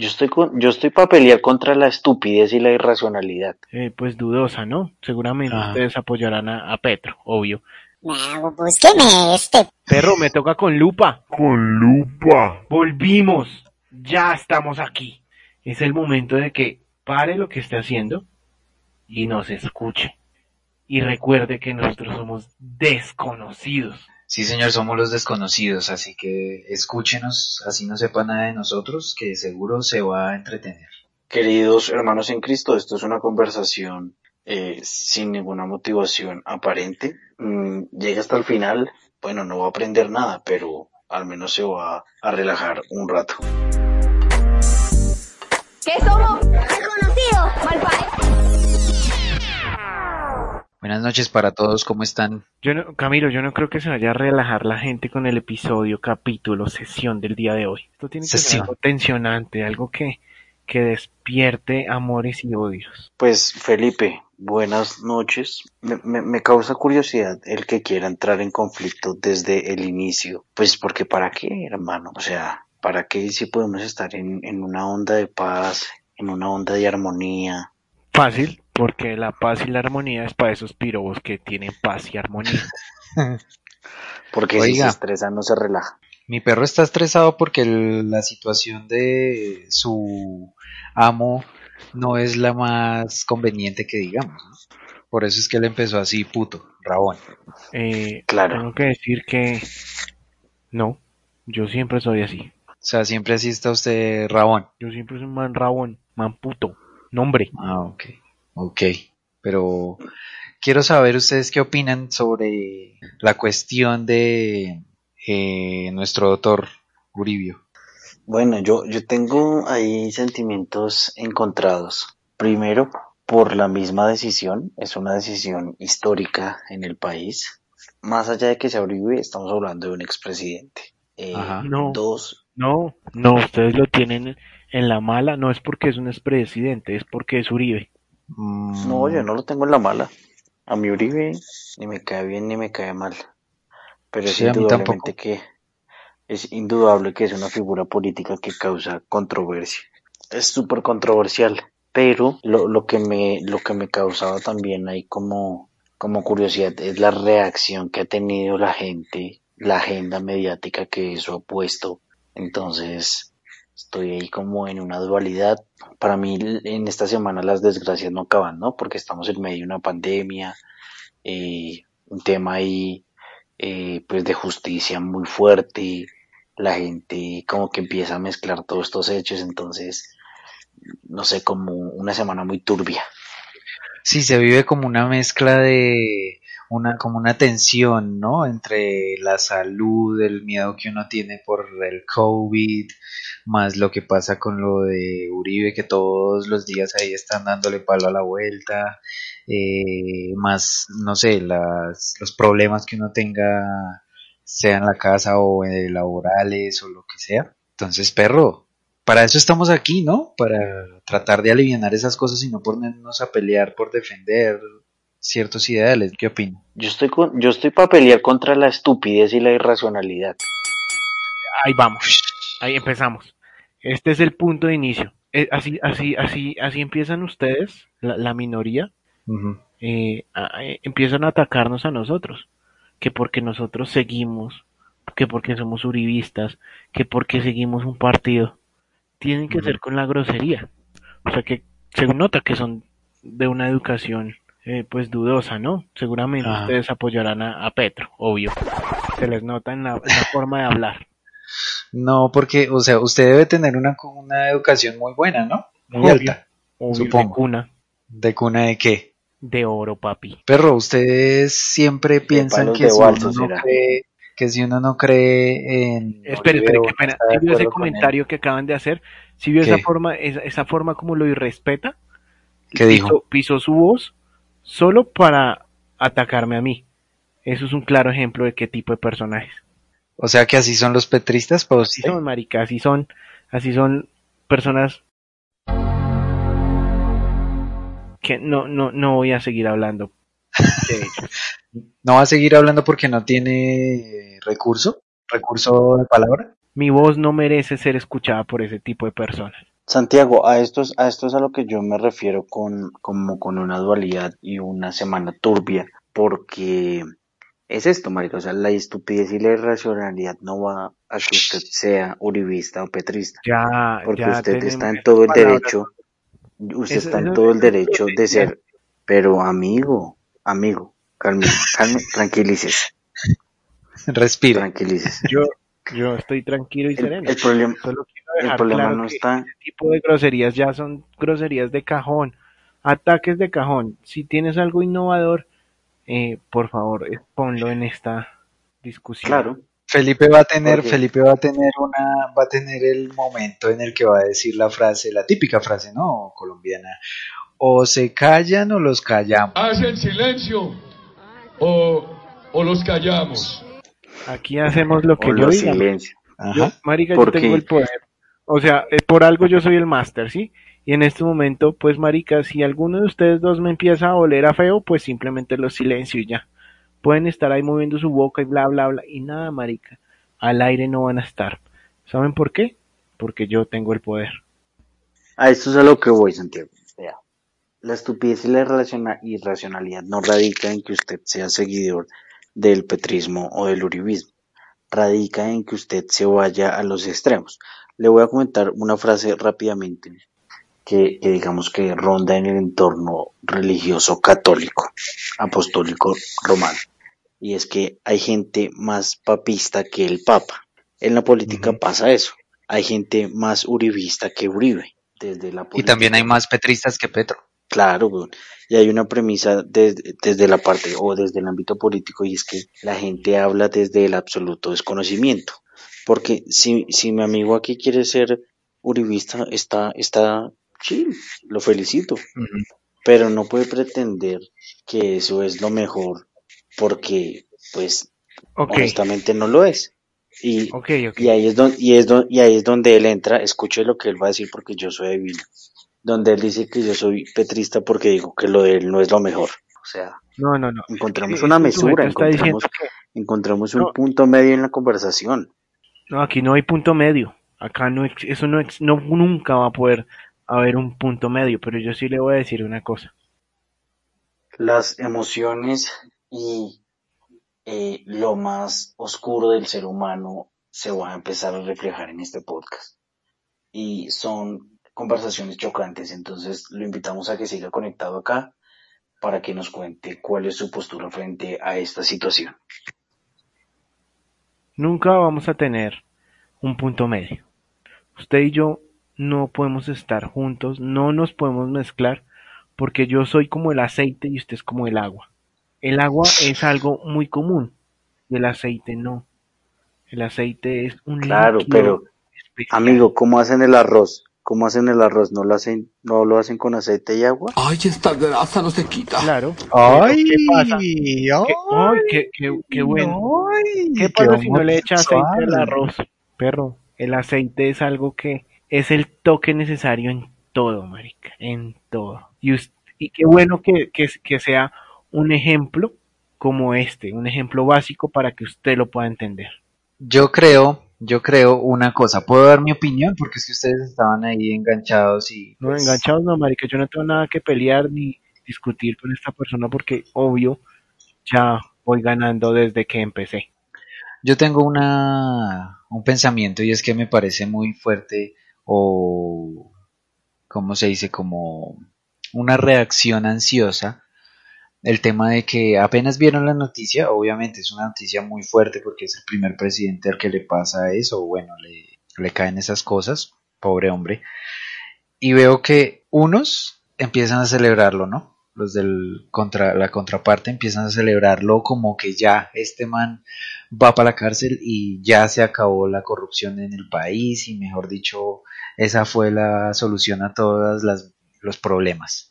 Yo estoy con, yo estoy para pelear contra la estupidez y la irracionalidad. Eh, pues dudosa, ¿no? Seguramente ustedes apoyarán a, a Petro, obvio. No, búsqueme este. Perro, me toca con lupa. Con lupa. Volvimos. Ya estamos aquí. Es el momento de que pare lo que esté haciendo y nos escuche. Y recuerde que nosotros somos desconocidos. Sí, señor, somos los desconocidos, así que escúchenos, así no sepa nada de nosotros, que seguro se va a entretener. Queridos hermanos en Cristo, esto es una conversación eh, sin ninguna motivación aparente. Mm, llega hasta el final, bueno, no va a aprender nada, pero al menos se va a relajar un rato. ¿Qué somos? Desconocidos. Buenas noches para todos, ¿cómo están? Yo no, Camilo, yo no creo que se vaya a relajar la gente con el episodio, capítulo, sesión del día de hoy. Esto tiene que ser algo tensionante, algo que, que despierte amores y odios. Pues Felipe, buenas noches. Me, me- me causa curiosidad el que quiera entrar en conflicto desde el inicio. Pues porque para qué, hermano. O sea, ¿para qué si podemos estar en, en una onda de paz, en una onda de armonía? Fácil, porque la paz y la armonía es para esos pirobos que tienen paz y armonía. Porque si se estresa no se relaja. Mi perro está estresado porque el- la situación de su amo no es la más conveniente que digamos, ¿no? Por eso es que él empezó así, puto, rabón. Eh, Claro. Tengo que decir que no, yo siempre soy así. O sea, siempre así está usted rabón. Yo siempre soy un man rabón, man puto, nombre. Ah, ok. Ok. Pero quiero saber ustedes qué opinan sobre la cuestión de eh, nuestro doctor Uribio. Bueno, yo, yo tengo ahí sentimientos encontrados. Primero, por la misma decisión, es una decisión histórica en el país. Más allá de que sea Uribe, estamos hablando de un expresidente. Eh, Ajá. No. Dos, No, no, ustedes lo tienen en la mala, no es porque es un expresidente, es porque es Uribe. Mm, no, yo no lo tengo en la mala. A mi Uribe ni me cae bien ni me cae mal. Pero es Sí, indudablemente que es indudable que es una figura política que causa controversia. Es súper controversial, pero lo, lo que me lo que me causaba también ahí como como curiosidad es la reacción que ha tenido la gente, la agenda mediática que eso ha puesto. Entonces, estoy ahí como en una dualidad. Para mí en esta semana las desgracias no acaban, ¿no? Porque estamos en medio de una pandemia, eh, un tema ahí eh, pues de justicia muy fuerte, la gente como que empieza a mezclar todos estos hechos, entonces, no sé, como una semana muy turbia. Sí, se vive como una mezcla de una como una tensión, ¿no? Entre la salud, el miedo que uno tiene por el COVID, más lo que pasa con lo de Uribe, que todos los días ahí están dándole palo a la vuelta, eh, más, no sé, las, los problemas que uno tenga, sea en la casa o en laborales o lo que sea. Entonces, perro, para eso estamos aquí, ¿no? Para tratar de aliviar esas cosas y no ponernos a pelear por defender ciertos ideales. ¿Qué opinas? Yo estoy con, yo estoy para pelear contra la estupidez y la irracionalidad. Ahí vamos, ahí empezamos. Este es el punto de inicio. Eh, así, así, así, así empiezan ustedes, la, la minoría, eh, a- eh, empiezan a atacarnos a nosotros, que porque nosotros seguimos, que porque somos uribistas, que porque seguimos un partido, tienen que ser con la grosería. O sea que se nota que son de una educación eh, pues dudosa, ¿no? Seguramente Ajá. ustedes apoyarán a, a Petro, obvio. Se les nota en la, en la forma de hablar. No, porque, o sea, usted debe tener una, una educación muy buena, ¿no? Muy Obvio. alta. Obvio, Supongo. de cuna, ¿De cuna de qué? de oro, papi. Perro, ustedes siempre piensan que si, uno no cree, que si uno no cree en... Espere, o qué pena. ¿Sí vio ese comentario que acaban de hacer? ¿Sí vio ¿Qué? esa forma, esa, esa forma como lo irrespeta? ¿Qué dijo? Pisó su voz solo para atacarme a mí. Eso es un claro ejemplo de qué tipo de personajes. O sea que así son los petristas Así usted. son, marica, así son, así son personas que no, no, no voy a seguir hablando de ellos. ¿No va a seguir hablando porque no tiene recurso? ¿Recurso de palabra? Mi voz no merece ser escuchada por ese tipo de personas. Santiago, a esto es a esto es a lo que yo me refiero con como con una dualidad y una semana turbia, porque es esto, marica, o sea, la estupidez y la irracionalidad no va a que usted sea uribista o petrista, Ya, porque ya usted está en todo el derecho, usted Eso- está en todo el derecho de ser, pero amigo, amigo, calme, calme, tranquilícese, Respire. tranquilícese. Yo, yo estoy tranquilo y El, sereno. el problema, Solo quiero el problema claro no que está, este tipo de groserías ya son groserías de cajón, ataques de cajón. Si tienes algo innovador, eh, por favor, ponlo en esta discusión. claro, Felipe va a tener, Felipe va a tener una, va a tener el momento en el que va a decir la frase, la típica frase, ¿no? Colombiana. O se callan o los callamos. ¿Hacen silencio o, o los callamos? Aquí hacemos lo que o yo los diga. Yo, marica, yo tengo el poder. O sea, eh, por algo yo soy el máster, ¿sí? Y en este momento, pues, marica, si alguno de ustedes dos me empieza a oler a feo, pues simplemente los silencio y ya. Pueden estar ahí moviendo su boca y bla, bla, bla, y nada, marica. Al aire no van a estar. ¿Saben por qué? Porque yo tengo el poder. A esto es a lo que voy, Santiago. Vea, La estupidez y la irraciona- irracionalidad no radica en que usted sea seguidor del petrismo o del uribismo. Radica en que usted se vaya a los extremos. Le voy a comentar una frase rápidamente que, que digamos que ronda en el entorno religioso católico, apostólico romano. Y es que hay gente más papista que el papa. En la política pasa eso. Hay gente más uribista que Uribe. Desde la Y también política. hay más petristas que Petro. Claro, weón. Y hay una premisa desde, desde la parte o desde el ámbito político y es que la gente habla desde el absoluto desconocimiento. Porque si, si mi amigo aquí quiere ser uribista, está, está chill, lo felicito. Pero no puede pretender que eso es lo mejor porque, pues, honestamente no lo es. Y, ahí es donde, y es don- y ahí es donde él entra, escuche lo que él va a decir porque yo soy divino. Donde él dice que yo soy petrista porque digo que lo de él no es lo mejor. O sea, No, no, no. encontramos Es una mesura, encontramos, que- encontramos un No. punto medio en la conversación. No, aquí no hay punto medio. Acá no, eso no, no, nunca va a poder haber un punto medio, pero yo sí le voy a decir una cosa. Las emociones y eh, lo más oscuro del ser humano se va a empezar a reflejar en este podcast. Y son conversaciones chocantes, entonces lo invitamos a que siga conectado acá para que nos cuente cuál es su postura frente a esta situación. Nunca vamos a tener un punto medio. Usted y yo no podemos estar juntos, no nos podemos mezclar, porque yo soy como el aceite y usted es como el agua. El agua es algo muy común y el aceite no. El aceite es un Claro, pero especial. amigo, ¿cómo hacen el arroz? ¿Cómo hacen el arroz? ¿No lo hacen, no lo hacen con aceite y agua? Ay, esta grasa no se quita. Claro. ¡Ay! ¿Qué pasa? ¿Qué, ay, qué, qué- qué bueno. ay, ¿Qué pasa si no le echa aceite al arroz? Perro, el aceite es algo que es el toque necesario en todo, marica, en todo. Y qué bueno que, que, que sea un ejemplo como este, un ejemplo básico para que usted lo pueda entender. Yo creo, yo creo una cosa. ¿Puedo dar mi opinión? Porque es que ustedes estaban ahí enganchados y... No, pues, enganchados no, marica, yo no tengo nada que pelear ni discutir con esta persona porque, obvio, ya voy ganando desde que empecé. Yo tengo una, un pensamiento y es que me parece muy fuerte o, ¿cómo se dice? Como una reacción ansiosa. El tema de que apenas vieron la noticia, obviamente es una noticia muy fuerte porque es el primer presidente al que le pasa eso, bueno, le, le caen esas cosas, pobre hombre. Y veo que unos empiezan a celebrarlo, ¿no? Los del contra, la contraparte empiezan a celebrarlo como que ya este man va para la cárcel y ya se acabó la corrupción en el país y mejor dicho, esa fue la solución a todos los problemas.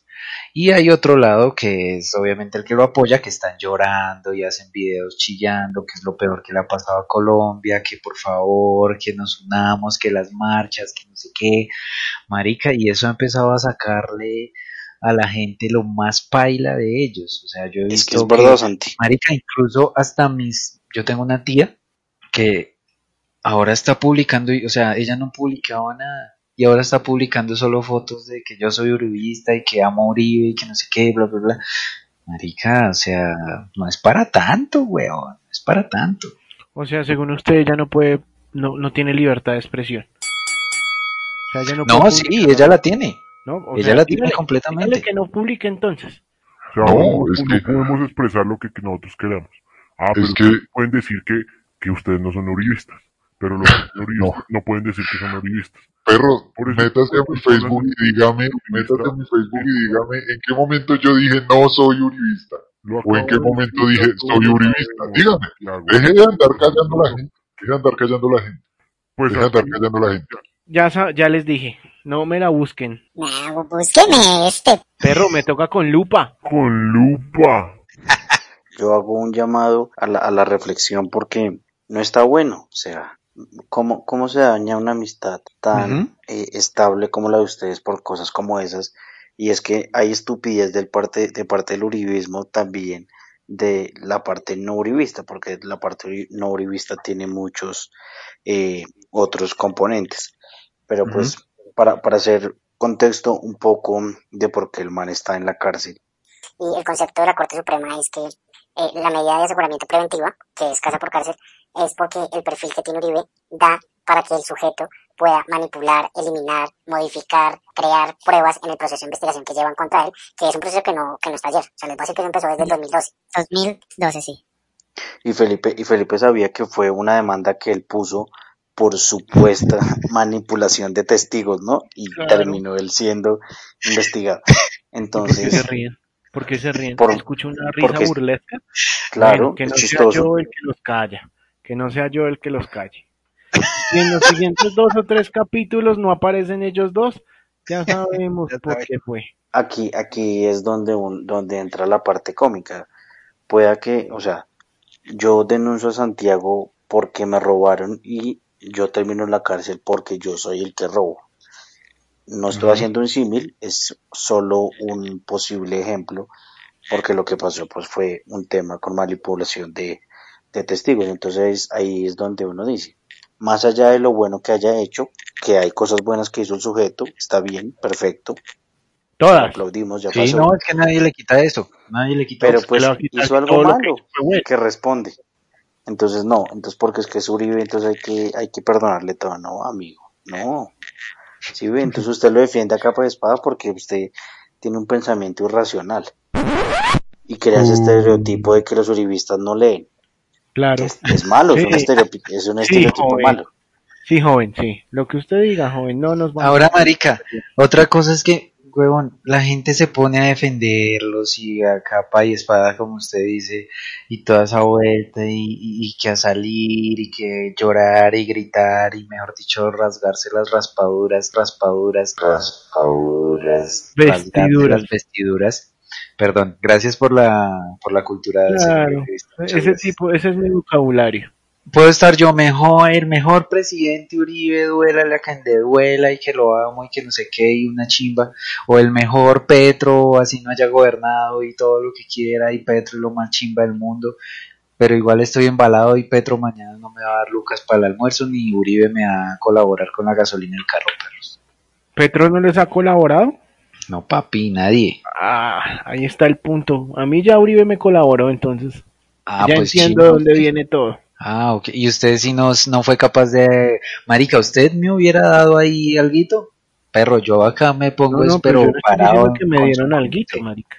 Y hay otro lado que es obviamente el que lo apoya, que están llorando y hacen videos chillando, que es lo peor que le ha pasado a Colombia, que por favor, que nos unamos, que las marchas, que no sé qué, marica, y eso ha empezado a sacarle a la gente lo más paila de ellos. O sea, yo he Es visto que es verdad, Santi. marica, incluso hasta mis, yo tengo una tía que ahora está publicando, y- o sea, ella no publicaba nada y ahora está publicando solo fotos de que yo soy uribista y que amo a Uribe y que no sé qué, bla, bla, bla. Marica, o sea, no es para tanto, weón, no es para tanto. O sea, según usted, ella no puede, no, no tiene libertad de expresión. O sea, ella no, No, puede sí, publicar, ella la tiene. ¿no? O ella sea, la tiene dígale- completamente. dígale que no publique entonces. O sea, No, no, es no que- podemos expresar lo que nosotros queramos. Ah, pero que- ustedes pueden decir que, que ustedes no son uribistas. Pero los uribistas no. pueden decir que son uribistas. Perro, Por eso- métase a mi Facebook y dígame, métase a mi Facebook y dígame en qué momento yo dije no soy uribista. Lo ¿O en qué momento dije soy uribista? Dígame. Deje de andar callando a la gente. Deje de andar callando a la gente. Pues Deje de andar callando a la gente. Ya, ya les dije, no me la busquen. Nah, búsqueme este. Perro, me toca con lupa. con lupa. Yo hago un llamado a la, a la reflexión porque no está bueno. O sea, ¿cómo, cómo se daña una amistad tan eh, estable como la de ustedes por cosas como esas? Y es que hay estupidez del parte, de parte del uribismo también de la parte no uribista, porque la parte no uribista tiene muchos eh, otros componentes. Pero pues, para, para hacer contexto un poco de por qué el man está en la cárcel. Y el concepto de la Corte Suprema es que eh, la medida de aseguramiento preventiva, que es casa por cárcel, es porque el perfil que tiene Uribe da para que el sujeto pueda manipular, eliminar, modificar, crear pruebas en el proceso de investigación que llevan contra él, que es un proceso que no, que no está ayer. O sea, les voy a decir que empezó desde el 2012. 2012, sí. Y Felipe, y Felipe sabía que fue una demanda que él puso por supuesta manipulación de testigos, ¿no? Y Claro. terminó él siendo investigado. ¿Por qué se Entonces? ¿Por qué se ríen? Por- Escucho una risa porque burlesca. claro, Bueno, que no sea yo el que los calla. Que no sea yo el que los calle. Si en los siguientes dos o tres capítulos no aparecen ellos dos, ya sabemos por qué fue. Aquí, aquí es donde, un- donde entra la parte cómica. Pueda que, o sea, yo denuncio a Santiago porque me robaron y yo termino en la cárcel porque yo soy el que robo. No estoy haciendo un símil, es solo un posible ejemplo, porque lo que pasó pues fue un tema con manipulación de, de testigos. Entonces ahí es donde uno dice, más allá de lo bueno que haya hecho, que hay cosas buenas que hizo el sujeto, está bien, perfecto, lo Todas. aplaudimos, ya Sí, pasó. no, es que nadie le quita eso. Nadie le quita Pero eso. pues hizo algo que malo bueno. que responde. Entonces no, entonces porque es que es Uribe, entonces hay que, hay que perdonarle todo, no, amigo, no. Sí, ve, entonces usted lo defiende a capa de espada porque usted tiene un pensamiento irracional y crea ese estereotipo de que los uribistas no leen. Claro. Es, es malo, es un estereotipo, es un estereotipo malo. Sí, joven, sí. Lo que usted diga, joven, no nos vamos Ahora, marica, otra cosa es que, huevón, la gente se pone a defenderlos y a capa y espada, como usted dice, y toda esa vuelta, y, y- y que a salir, y que llorar y gritar, y mejor dicho, rasgarse las raspaduras, raspaduras, raspaduras, Vestiduras. las vestiduras. Perdón, gracias por la, por la cultura del Claro. Ese tipo, ese es mi vocabulario. Puedo estar yo mejor, el mejor presidente Uribe, duela la que le duela y que lo amo y que no sé qué y una chimba, o el mejor Petro, así no haya gobernado y todo lo que quiera y Petro es lo más chimba del mundo, pero igual estoy embalado y Petro mañana no me va a dar lucas para el almuerzo ni Uribe me va a colaborar con la gasolina del carro, perros. ¿Petro no les ha colaborado? No papi, nadie. Ah, ahí está el punto. A mí ya Uribe me colaboró, entonces Ah, ya pues entiendo de dónde viene todo. Ah, ok. ¿Y usted si no, no fue capaz de... Marica, ¿usted me hubiera dado ahí alguito? Perro, yo acá me pongo, No, no, es, pero pero yo estoy parado. que me dieron alguito, marica.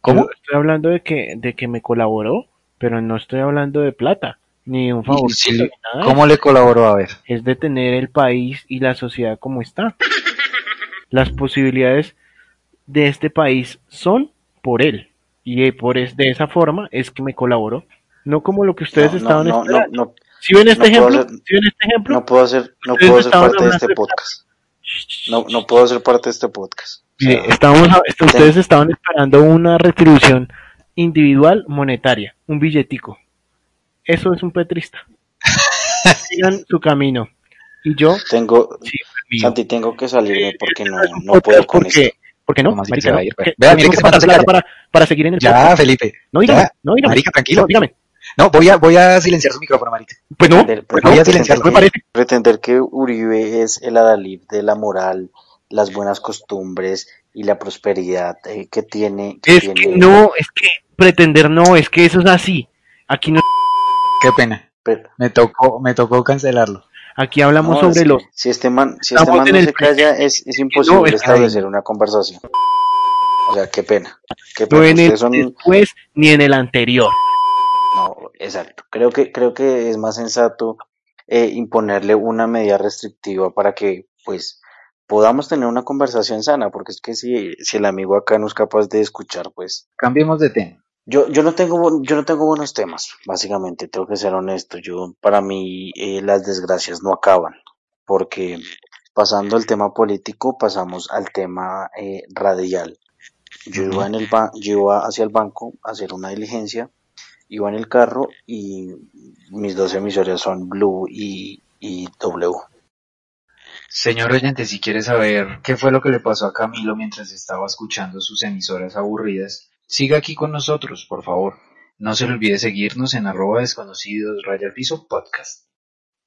¿Cómo? Yo estoy hablando de que, de que me colaboró, pero no estoy hablando de plata, ni de un favor. ¿Y si- nada ¿Cómo le colaboró? A ver. es de tener el país y la sociedad como está. Las posibilidades de este país son por él. Y por es, de esa forma es que me colaboró. No como lo que ustedes No, no, estaban no, no, esperando. no, ¿Sí ven este no puedo ejemplo? hacer- ¿Sí ven este ejemplo? no puedo hacer, no Ustedes puedo ser parte de este de- podcast. No, no puedo ser parte de este podcast. O Mire, sea, estábamos a- est- ustedes estaban esperando una retribución individual monetaria, un billetico. Eso es un petrista. Sigan su camino. Y yo, tengo, sí. Santi, tengo que salirme porque no, Este es un no podcast puedo con porque, esto. ¿Por qué no? ¿Cómo así que Marica, se va no, a ir? porque Vea, mire que se para, para seguir en el Ya, podcast. Felipe. No, dígame, Ya. no, dígame. Marica, tranquilo. No, dígame. No, voy a, voy a silenciar su micrófono, marica. Pues no, Pretender- pues voy no, a silenciar, me parece. pretender que Uribe es el adalid de la moral, las buenas costumbres y la prosperidad eh, que tiene. Que Es tiene que no, es que pretender no, es que eso es así. Aquí no, Qué pena. Pero- Me tocó, me tocó cancelarlo. aquí hablamos no, sobre que los Si este man, si este man en no el se calla, es, es No, imposible es- establecer una conversación. O sea, qué pena. Qué no pena. en el son- después ni en el anterior. Exacto. Creo que, creo que es más sensato eh, imponerle una medida restrictiva para que, pues, podamos tener una conversación sana, porque es que si, si el amigo acá no es capaz de escuchar, pues, Cambiemos de tema. yo, yo no tengo, yo no tengo buenos temas, básicamente, tengo que ser honesto. Yo, para mí, eh, las desgracias no acaban, porque pasando el tema político, pasamos al tema eh, radial. Yo iba en el ba- yo iba hacia el banco a hacer una diligencia, iba en el carro y mis dos emisoras son Blue y, y W. Señor oyente, si quiere saber qué fue lo que le pasó a Camilo mientras estaba escuchando sus emisoras aburridas, siga aquí con nosotros, por favor. No se le olvide seguirnos en arroba desconocidos raya al piso podcast.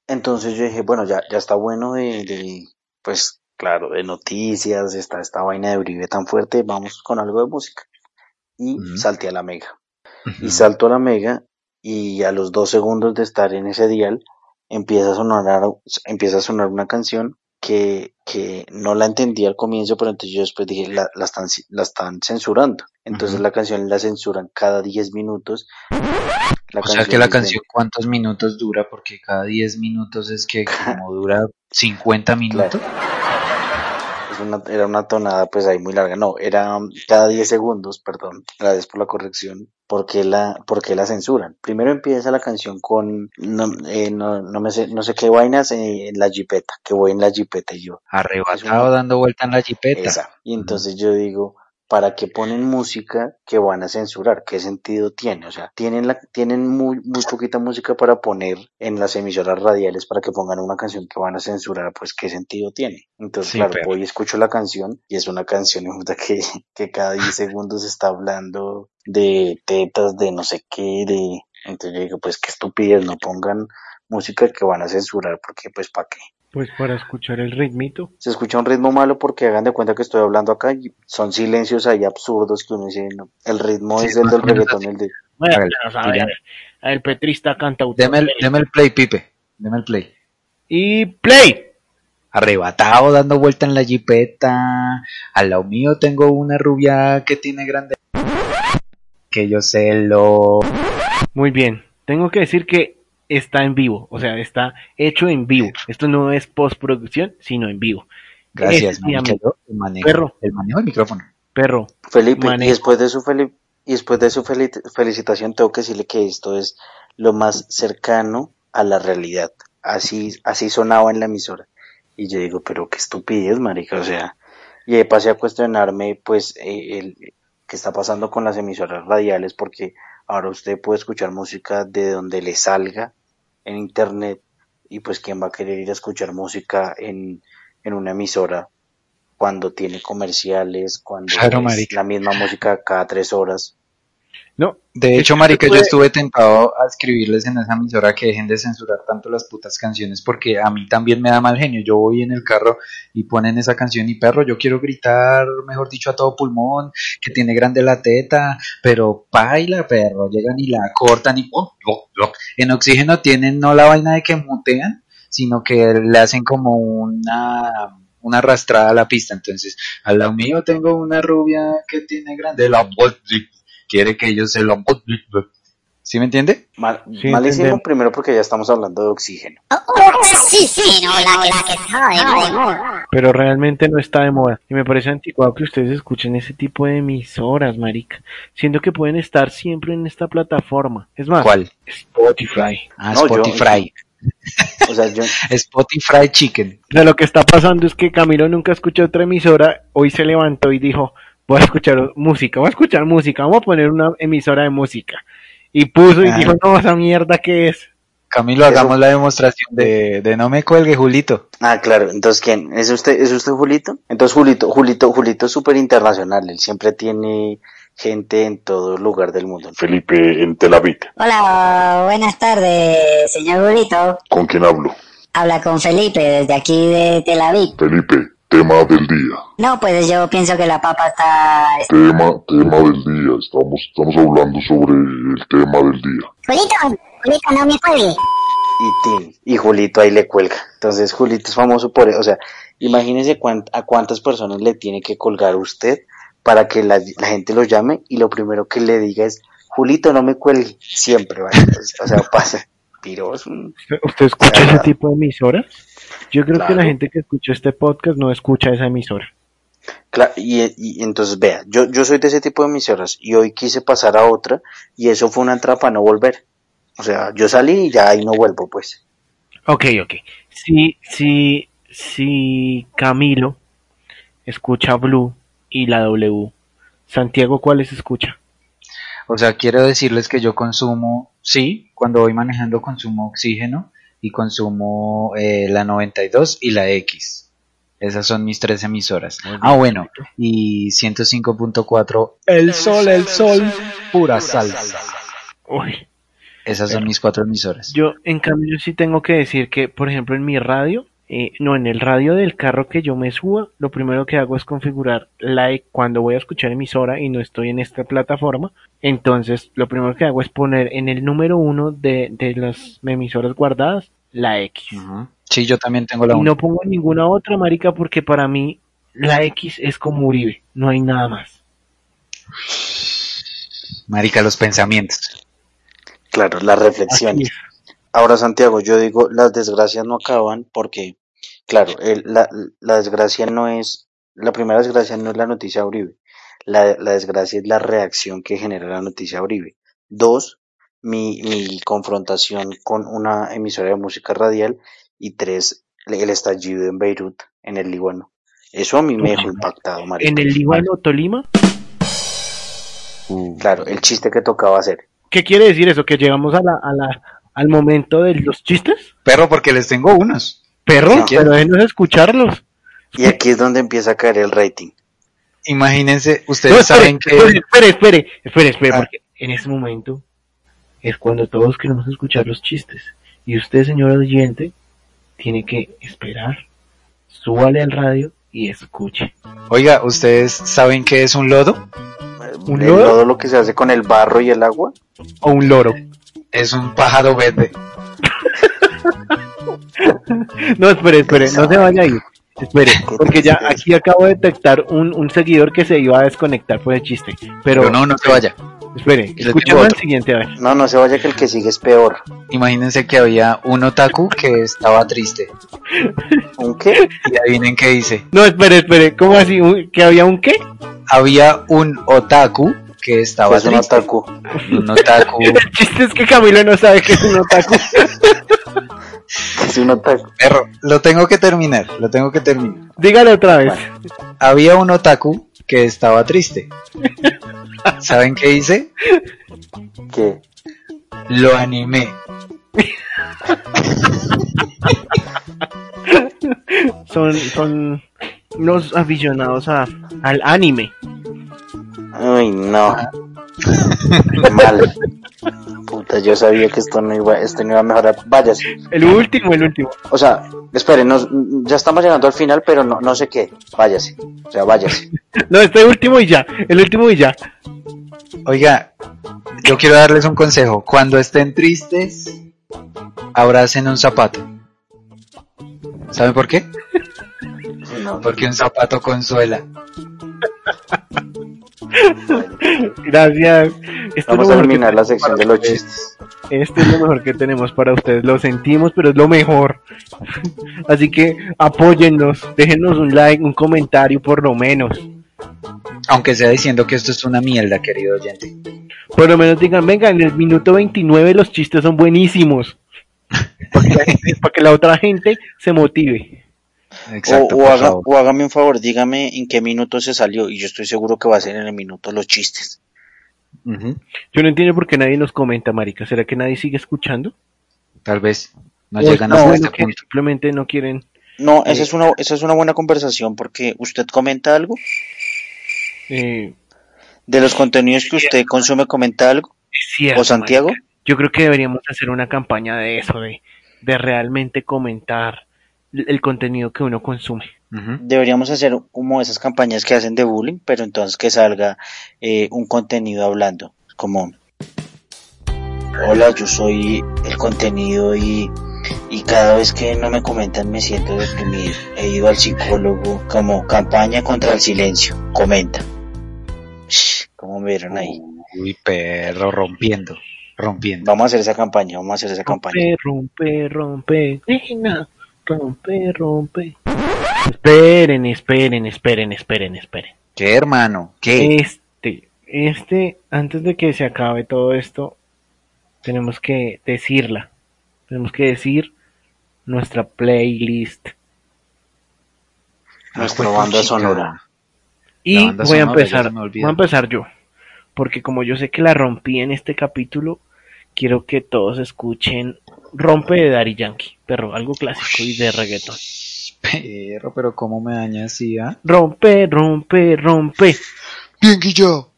Entonces yo dije, bueno, ya, ya está bueno de, de, pues claro, de noticias, está esta vaina de Uribe tan fuerte, vamos con algo de música. Y Ujú. salté a la mega. Y salto a la mega y a los dos segundos de estar en ese dial empieza a sonar, empieza a sonar una canción que, que no la entendí al comienzo, pero entonces yo después dije, la, la, están, la están censurando. Entonces la canción la censuran cada 10 minutos. La o sea que la de- canción cuántos minutos dura, porque cada 10 minutos es que como dura 50 minutos. es una- era una tonada pues ahí muy larga. No, era um, cada 10 segundos, perdón, gracias por la corrección. ¿Por qué la, por qué la censuran? Primero empieza la canción con, no, eh, no, no me sé, no sé qué vainas eh, en la jipeta, que voy en la jipeta y yo. Arrebatado dando vuelta en la jipeta. Esa. Y entonces yo digo, ¿para qué ponen música que van a censurar? ¿Qué sentido tiene? O sea, tienen la, tienen muy, muy poquita música para poner en las emisoras radiales para que pongan una canción que van a censurar, pues ¿qué sentido tiene? Entonces, Sí, claro, pero- voy y escucho la canción y es una canción que, que cada 10 segundos está hablando de tetas, de no sé qué, de... Entonces yo digo, pues qué estupidez, no pongan música que van a censurar porque pues ¿para qué? Pues para escuchar el ritmito. Se escucha un ritmo malo porque hagan de cuenta que estoy hablando acá y son silencios ahí absurdos que uno dice, no, el ritmo Sí, es el del reggaetón, el de... Bueno, a ver. petrista cantautor. Deme el, deme el play, Pipe. Deme el play. Y play. Arrebatado dando vuelta en la jipeta. Al lado mío tengo una rubia que tiene grande. Que yo sé lo. Muy bien. Tengo que decir que está en vivo. O sea, está hecho en vivo. Esto no es postproducción, sino en vivo. Gracias, Ese es mi marica, amigo. yo, el manejo, Perro. el manejo del micrófono. Perro. Felipe, Manejo. y después de su feli- y después de su feli- felicitación tengo que decirle que esto es lo más cercano a la realidad. Así, así sonaba en la emisora. Y yo digo, pero qué estupidez, marica, o sea, y pasé a cuestionarme, pues, eh, el, qué está pasando con las emisoras radiales, porque ahora usted puede escuchar música de donde le salga en internet, y pues, ¿quién va a querer ir a escuchar música en, en una emisora cuando tiene comerciales, cuando Claro, es la misma música cada tres horas? No. De hecho, marica, yo estuve tentado a escribirles en esa emisora que dejen de censurar tanto las putas canciones porque a mí también me da mal genio. Yo voy en el carro y ponen esa canción y perro, yo quiero gritar, mejor dicho, a todo pulmón, que tiene grande la teta, pero paila, perro, llegan y la cortan y ¡oh, oh, oh! en oxígeno tienen no la vaina de que mutean, sino que le hacen como una una arrastrada a la pista. Entonces, al lado mío tengo una rubia que tiene grande la quiere que ellos se lo ¿Sí me entiende? Mal, Sí, malísimo entendemos. primero porque ya estamos hablando de oxígeno. Oxígeno, la, la que está de moda. Pero realmente no está de moda. Y me parece anticuado que ustedes escuchen ese tipo de emisoras, marica. Siendo que pueden estar siempre en esta plataforma. Es más, ¿Cuál? Spotify. Ah, No, yo- Spotify. O sea, yo, Spotify Chicken. O sea, lo que está pasando es que Camilo nunca escuchó otra emisora. Hoy se levantó y dijo, voy a escuchar música, voy a escuchar música, vamos a poner una emisora de música. Y puso y Ah. dijo, no, esa mierda que es. Camilo, hagamos la demostración de, de no me cuelgue, Julito. ah, claro, entonces ¿quién? ¿Es usted, es usted Julito? Entonces Julito, Julito, Julito es súper internacional, él siempre tiene gente en todo lugar del mundo. Felipe en Tel Aviv. Hola, buenas tardes, señor Burrito. ¿Con quién hablo? Habla con Felipe desde aquí de Tel Aviv. Felipe, tema del día. No, pues yo pienso que la papa está... Tema, tema del día. Estamos, estamos hablando sobre el tema del día. Julito, Julito, no me cuelgue. Y Tim, y Julito ahí le cuelga. Entonces Julito es famoso por eso. O sea, imagínese cuánt- a cuántas personas le tiene que colgar usted para que la, la gente lo llame y lo primero que le diga es, Julito, no me cuelgue. Siempre, ¿vale? O sea, pasa. ¿Usted escucha ese tipo de emisoras? Yo creo que la Claro. gente que escucha este podcast no escucha esa emisora. Cla- y, y entonces vea, yo, yo soy de ese tipo de emisoras y hoy quise pasar a otra y eso fue una trampa no volver. O sea, yo salí y ya ahí no vuelvo, pues. Ok, ok. Si, si, si Camilo escucha Blue y la W, Santiago, ¿cuáles escucha? O sea, quiero decirles que yo consumo, sí, cuando voy manejando consumo oxígeno y consumo eh, la 92 y la X. Esas son mis tres emisoras. Ah, bueno, y 105.4, el sol, el sol, pura salsa. Uy, Esas son mis cuatro emisoras. yo, en cambio, yo sí tengo que decir que, por ejemplo, en mi radio, eh, no, en el radio del carro que yo me suba, lo primero que hago es configurar like cuando voy a escuchar emisora y no estoy en esta plataforma. Entonces, lo primero que hago es poner en el número uno de, de las emisoras guardadas la X. Sí, yo también tengo la Y 1. no pongo ninguna otra, marica, porque para mí la X es como Uribe, no hay nada más. Marica, los pensamientos. Claro, las reflexiones. Ahora, Santiago, yo digo, las desgracias no acaban porque, claro, el- la, la desgracia no es, la primera desgracia no es la noticia de Uribe. La, la desgracia es la reacción que genera la noticia Uribe. Dos, mi, mi confrontación con una emisora de música radial. Y tres, el estallido en Beirut, en el Líbano. Eso a mí me dejó impactado, marica. En el Líbano, Tolima, Claro, el chiste que tocaba hacer. ¿qué quiere decir eso? ¿Que llegamos a la, a la, al momento de los chistes? Perro, porque les tengo unos. Perro, Sí, pero déjenos escucharlos. Y aquí es donde empieza a caer el rating. Imagínense, No, ustedes espere, saben que... espere, espere, espere, espere, espere, Ah. porque en ese momento es cuando todos queremos escuchar los chistes. Y usted, señor oyente, tiene que esperar, súbale al radio y escuche. Oiga, ¿ustedes saben qué es un lodo? ¿Un El lodo? lodo lo que se hace con el barro y el agua. O un loro. Es un pájaro verde. No, espere, espere, no se vaya a ir. Espere, porque ya aquí acabo de detectar un, un seguidor que se iba a desconectar por el chiste. Pero, Pero no, no se vaya. espere, les escuchemos otro. siguiente, a ver. No, no se vaya que el que sigue es peor. Imagínense que había un otaku que estaba triste. ¿Un qué? Y adivinen qué dice. No, espere, espere, ¿cómo así? ¿Un- ¿Que había un qué? Había un otaku que estaba Es un triste. otaku. Un otaku. El chiste es que Camilo no sabe que es un otaku. Es un otaku. Perro, lo tengo que terminar, lo tengo que terminar. Dígale otra vez. Había un otaku que estaba triste. ¿Saben qué hice? ¿Qué? Lo animé. Son, son los aficionados a, al anime. Uy, no. Mal. Puta, yo sabía que esto no iba, esto no iba a mejorar. Váyase. El último, el último. O sea, esperen, nos- ya estamos llegando al final, pero no, no sé qué. Váyase. O sea, váyase. No, este último y ya. El último y ya. Oiga, yo quiero darles un consejo. Cuando estén tristes, abracen un zapato. ¿Saben por qué? No, Porque un zapato consuela. Gracias. Esto Vamos a eliminar la sección de los chistes. Esto es lo mejor que tenemos para ustedes. Lo sentimos, pero es lo mejor. Así que apóyennos. Déjenos un like, un comentario por lo menos. Aunque sea diciendo que esto es una mierda, querido oyente. Por lo menos digan, venga, en el minuto 29 los chistes son buenísimos. Para que la, gente- para que la otra gente se motive. Exacto, o, haga- o hágame un favor, dígame en qué minuto se salió y yo estoy seguro que va a ser en el minuto los chistes. Yo no entiendo por qué nadie nos comenta, marica. ¿Será que nadie sigue escuchando? Tal vez no ¿O llegan hasta este punto. simplemente no quieren. No, Eh. esa es una, esa es una buena conversación porque usted comenta algo, eh, De los contenidos que usted consume, comenta algo. Cierto, ¿O Santiago? marica. Yo creo que deberíamos hacer una campaña de eso, de, de realmente comentar el contenido que uno consume. Deberíamos hacer como esas campañas que hacen de bullying, pero entonces que salga eh, un contenido hablando, como hola, yo soy el contenido y, y cada vez que no me comentan me siento deprimido. He ido al psicólogo como campaña contra el silencio. Comenta. Shh, ¿Cómo me vieron ahí? Uy, perro, rompiendo, rompiendo. Vamos a hacer esa campaña, vamos a hacer esa campaña. Rompe, rompe, rompe, rompe, rompe. Esperen, esperen, esperen, esperen, esperen. ¿Qué, hermano? ¿Qué? Este, este, antes de que se acabe todo esto, tenemos que decirla. Tenemos que decir nuestra playlist. Nuestra Ah, banda chica. sonora. Y banda voy a sonora, empezar, voy a empezar yo. Porque como yo sé que la rompí en este capítulo, quiero que todos escuchen Rompe de Daddy Yankee, pero algo clásico y de reggaeton. Perro, pero ¿cómo me daña así, ah? Rompe, rompe, rompe. Bien, Guillo.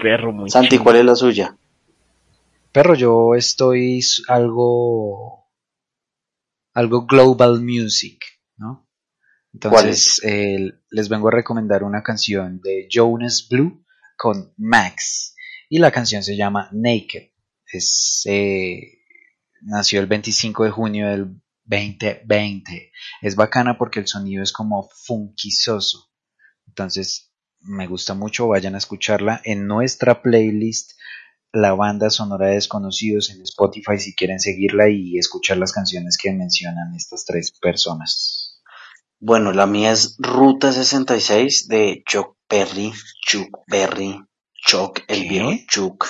Perro muy Santi. ¿cuál es la suya? Perro, yo estoy algo. algo global music, ¿no? ¿Cuál Entonces, eh, les vengo a recomendar una canción de Jonas Blue con Max. Y la canción se llama Naked. Es, eh, nació el 25 de junio del 2020. Es bacana porque el sonido es como funkizoso. Entonces, me gusta mucho. Vayan a escucharla en nuestra playlist la banda sonora de desconocidos en Spotify si quieren seguirla y escuchar las canciones que mencionan estas tres personas. Bueno, la mía es Ruta 66 de Chuck Berry, Chuck Berry, Chuck el viejo Chuck.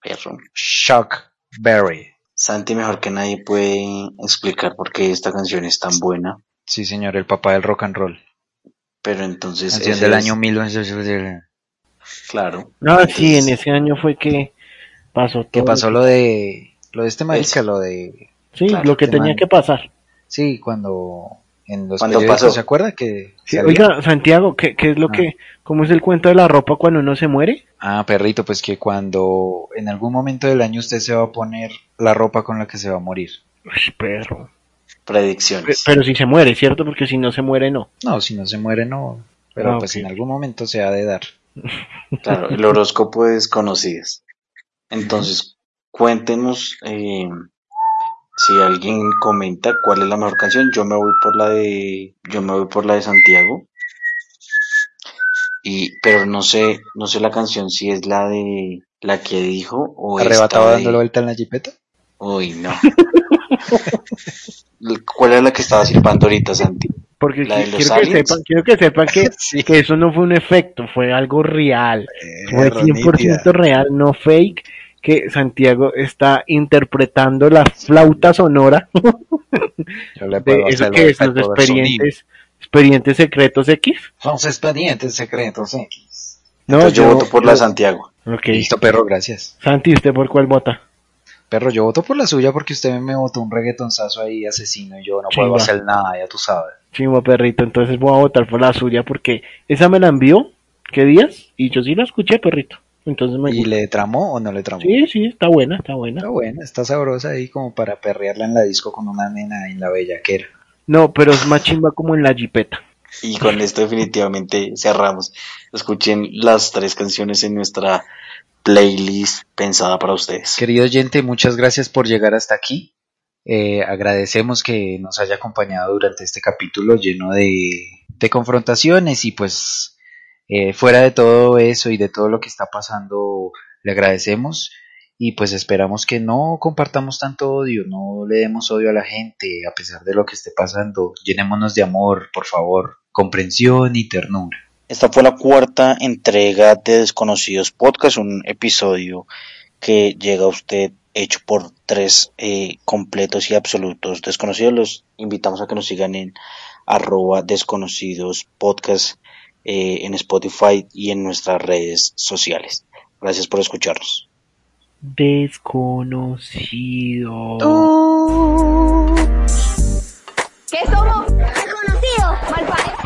Perro. Shock Berry. Santi mejor que nadie puede explicar por qué esta canción es tan buena, Sí, señor, el papá del rock and roll. pero entonces Canción del es- año 1900. claro. Ah, sí, en ese año fue que pasó todo. ¿Qué pasó lo de lo de este marica, lo de Sí, Claro, lo que este tenía man. que pasar. sí, cuando en los Cuando pasó. ¿se acuerda que Sí, oiga, Santiago, ¿qué, qué es lo Ah. que, cómo es el cuento de la ropa cuando uno se muere? Ah, perrito, pues que cuando en algún momento del año usted se va a poner la ropa con la que se va a morir. Uy, perro. Pe- predicciones. Pero si se muere, ¿cierto? Porque si no se muere, no. No, si no se muere no, pero Ah, pues en algún momento se ha de dar. Claro, el horóscopo de desconocidas. Entonces, cuéntenos eh, si alguien comenta cuál es la mejor canción. Yo me voy por la de, yo me voy por la de Santiago. Y, pero no sé, no sé la canción si es la de la que dijo o Arrebatado esta de- dándole vuelta en la jipeta. Uy, no. ¿Cuál es la que estaba silbando ahorita, Santi? Porque ¿La de qui- los quiero, que sepan, quiero que sepan que, Sí. que eso no fue un efecto, fue algo real. Fue Perro, 100% nítida. real, no fake, que Santiago está interpretando la flauta sonora Yo le de eso que es los expedientes, expedientes secretos X. Son expedientes secretos X. No, Entonces yo, voto por la Santiago. Listo, perro, gracias. Santi, ¿usted por cuál vota? Perro, yo voto por la suya porque usted me votó un reggaetonzazo ahí asesino y yo no puedo hacer nada, ya tú sabes. Chimo perrito, entonces voy a votar por la suya porque esa me la envió, ¿qué días? Y yo sí la escuché, perrito. Entonces me ¿Y gusta. le tramó o no le tramó? Sí, sí, está buena, está buena. Está buena, está sabrosa ahí como para perrearla en la disco con una nena en la bellaquera. No, pero es más chimba como en la jipeta. Y con esto definitivamente cerramos. Escuchen las tres canciones en nuestra playlist pensada para ustedes. Querido oyente, muchas gracias por llegar hasta aquí. Eh, agradecemos que nos haya acompañado durante este capítulo lleno de, de confrontaciones y pues eh, fuera de todo eso y de todo lo que está pasando, le agradecemos y pues esperamos que no compartamos tanto odio, no le demos odio a la gente a pesar de lo que esté pasando. Llenémonos de amor, por favor, comprensión y ternura. Esta fue la cuarta entrega de Desconocidos Podcast, un episodio que llega a usted hecho por tres eh, completos y absolutos desconocidos. Los invitamos a que nos sigan en arroba desconocidos podcast eh, en Spotify y en nuestras redes sociales. Gracias por escucharnos. Desconocido. ¿Qué somos? Desconocidos.